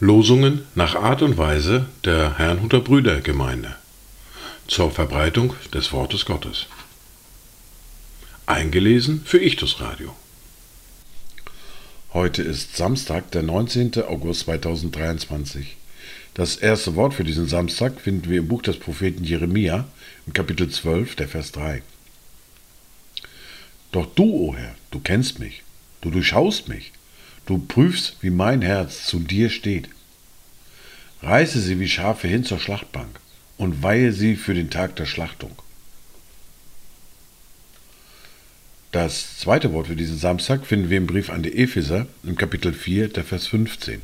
Losungen nach Art und Weise der Herrnhuter Brüdergemeinde zur Verbreitung des Wortes Gottes. Eingelesen für Ichtus Radio. Heute ist Samstag, der 19. August 2023. Das erste Wort für diesen Samstag finden wir im Buch des Propheten Jeremia im Kapitel 12, der Vers 3. Doch du, o oh Herr, du kennst mich, du durchschaust mich, du prüfst, wie mein Herz zu dir steht. Reiße sie wie Schafe hin zur Schlachtbank und weihe sie für den Tag der Schlachtung. Das zweite Wort für diesen Samstag finden wir im Brief an die Epheser im Kapitel 4, der Vers 15.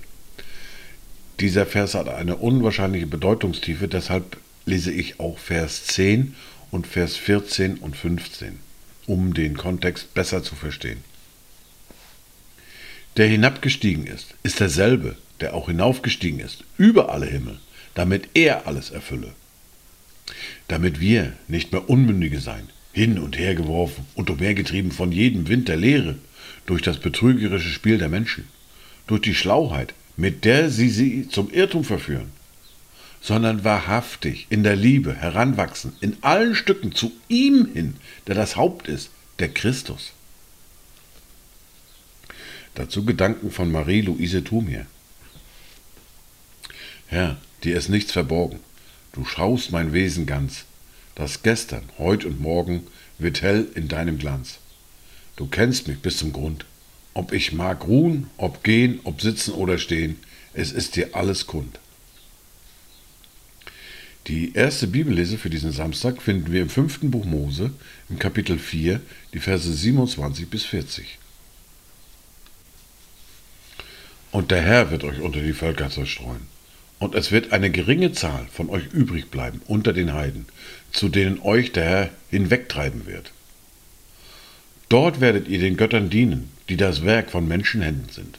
Dieser Vers hat eine unwahrscheinliche Bedeutungstiefe, deshalb lese ich auch Vers 10 und Vers 14 und 15, um den Kontext besser zu verstehen. Der hinabgestiegen ist, ist derselbe, der auch hinaufgestiegen ist, über alle Himmel, damit er alles erfülle. Damit wir nicht mehr Unmündige sein, hin und her geworfen und umhergetrieben von jedem Wind der Lehre, durch das betrügerische Spiel der Menschen, durch die Schlauheit, mit der sie sie zum Irrtum verführen, sondern wahrhaftig in der Liebe heranwachsen, in allen Stücken zu ihm hin, der das Haupt ist, der Christus. Dazu Gedanken von Marie-Louise Thumier. Herr, dir ist nichts verborgen. Du schaust mein Wesen ganz, das Gestern, heut und morgen wird hell in deinem Glanz. Du kennst mich bis zum Grund. Ob ich mag ruhen, ob gehen, ob sitzen oder stehen, es ist dir alles kund. Die erste Bibellese für diesen Samstag finden wir im fünften Buch Mose, im Kapitel 4, die Verse 27 bis 40. Und der Herr wird euch unter die Völker zerstreuen. Und es wird eine geringe Zahl von euch übrig bleiben unter den Heiden, zu denen euch der Herr hinwegtreiben wird. Dort werdet ihr den Göttern dienen, die das Werk von Menschenhänden sind.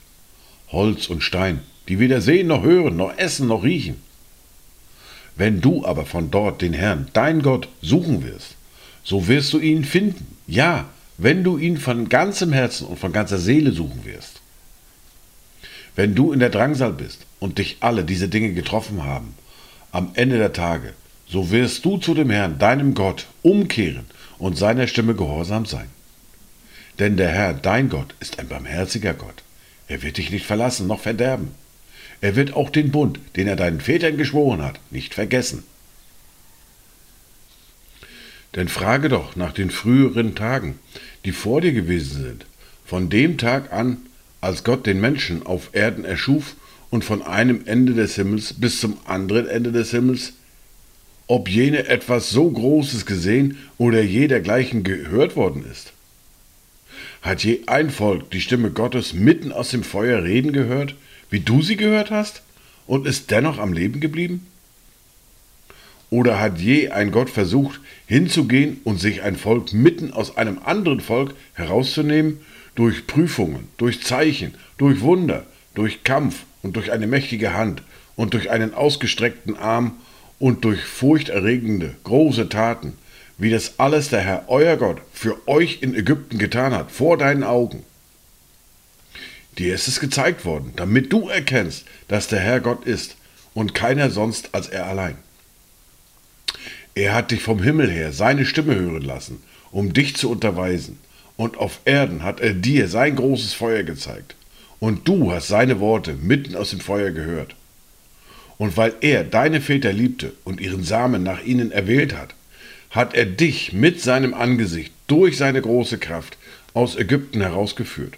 Holz und Stein, die weder sehen noch hören, noch essen noch riechen. Wenn du aber von dort den Herrn, dein Gott, suchen wirst, so wirst du ihn finden. Ja, wenn du ihn von ganzem Herzen und von ganzer Seele suchen wirst. Wenn du in der Drangsal bist und dich alle diese Dinge getroffen haben, am Ende der Tage, so wirst du zu dem Herrn, deinem Gott, umkehren und seiner Stimme gehorsam sein. Denn der Herr, dein Gott, ist ein barmherziger Gott. Er wird dich nicht verlassen noch verderben. Er wird auch den Bund, den er deinen Vätern geschworen hat, nicht vergessen. Denn frage doch nach den früheren Tagen, die vor dir gewesen sind, von dem Tag an, als Gott den Menschen auf Erden erschuf und von einem Ende des Himmels bis zum anderen Ende des Himmels, ob jene etwas so Großes gesehen oder je dergleichen gehört worden ist. Hat je ein Volk die Stimme Gottes mitten aus dem Feuer reden gehört, wie du sie gehört hast, und ist dennoch am Leben geblieben? Oder hat je ein Gott versucht, hinzugehen und sich ein Volk mitten aus einem anderen Volk herauszunehmen, durch Prüfungen, durch Zeichen, durch Wunder, durch Kampf und durch eine mächtige Hand und durch einen ausgestreckten Arm und durch furchterregende, große Taten, wie das alles der Herr, euer Gott, für euch in Ägypten getan hat, vor deinen Augen. Dir ist es gezeigt worden, damit du erkennst, dass der Herr Gott ist und keiner sonst als er allein. Er hat dich vom Himmel her seine Stimme hören lassen, um dich zu unterweisen, und auf Erden hat er dir sein großes Feuer gezeigt, und du hast seine Worte mitten aus dem Feuer gehört. Und weil er deine Väter liebte und ihren Samen nach ihnen erwählt hat, hat er dich mit seinem Angesicht durch seine große Kraft aus Ägypten herausgeführt,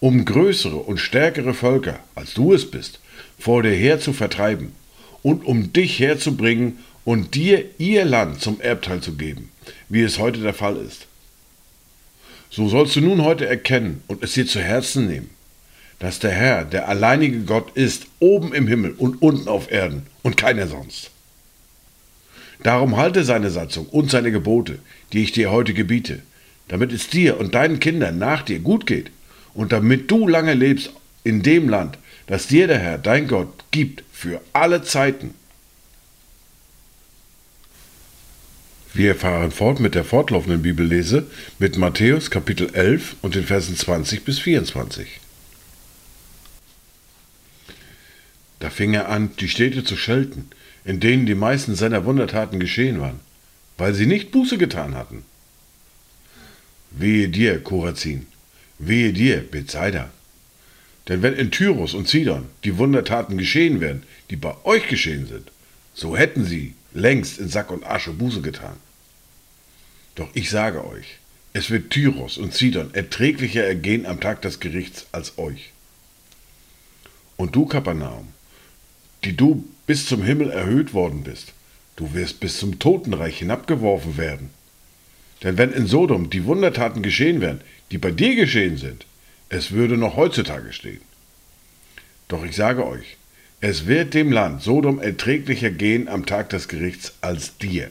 um größere und stärkere Völker, als du es bist, vor dir her zu vertreiben und um dich herzubringen und dir ihr Land zum Erbteil zu geben, wie es heute der Fall ist. So sollst du nun heute erkennen und es dir zu Herzen nehmen, dass der Herr der alleinige Gott ist, oben im Himmel und unten auf Erden und keiner sonst. Darum halte seine Satzung und seine Gebote, die ich dir heute gebiete, damit es dir und deinen Kindern nach dir gut geht und damit du lange lebst in dem Land, das dir der Herr, dein Gott, gibt für alle Zeiten. Wir fahren fort mit der fortlaufenden Bibellese mit Matthäus Kapitel 11 und den Versen 20 bis 24. Da fing er an, die Städte zu schelten, in denen die meisten seiner Wundertaten geschehen waren, weil sie nicht Buße getan hatten. Wehe dir, Korazin, wehe dir, Bethsaida. Denn wenn in Tyrus und Sidon die Wundertaten geschehen wären, die bei euch geschehen sind, so hätten sie längst in Sack und Asche Buße getan. Doch ich sage euch, es wird Tyros und Sidon erträglicher ergehen am Tag des Gerichts als euch. Und du, Kapernaum, die du bis zum Himmel erhöht worden bist, du wirst bis zum Totenreich hinabgeworfen werden. Denn wenn in Sodom die Wundertaten geschehen wären, die bei dir geschehen sind, es würde noch heutzutage stehen. Doch ich sage euch, es wird dem Land Sodom erträglicher gehen am Tag des Gerichts als dir.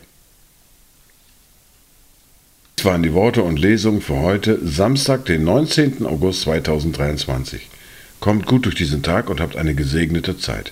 Das waren die Worte und Lesungen für heute, Samstag, den 19. August 2023. Kommt gut durch diesen Tag und habt eine gesegnete Zeit.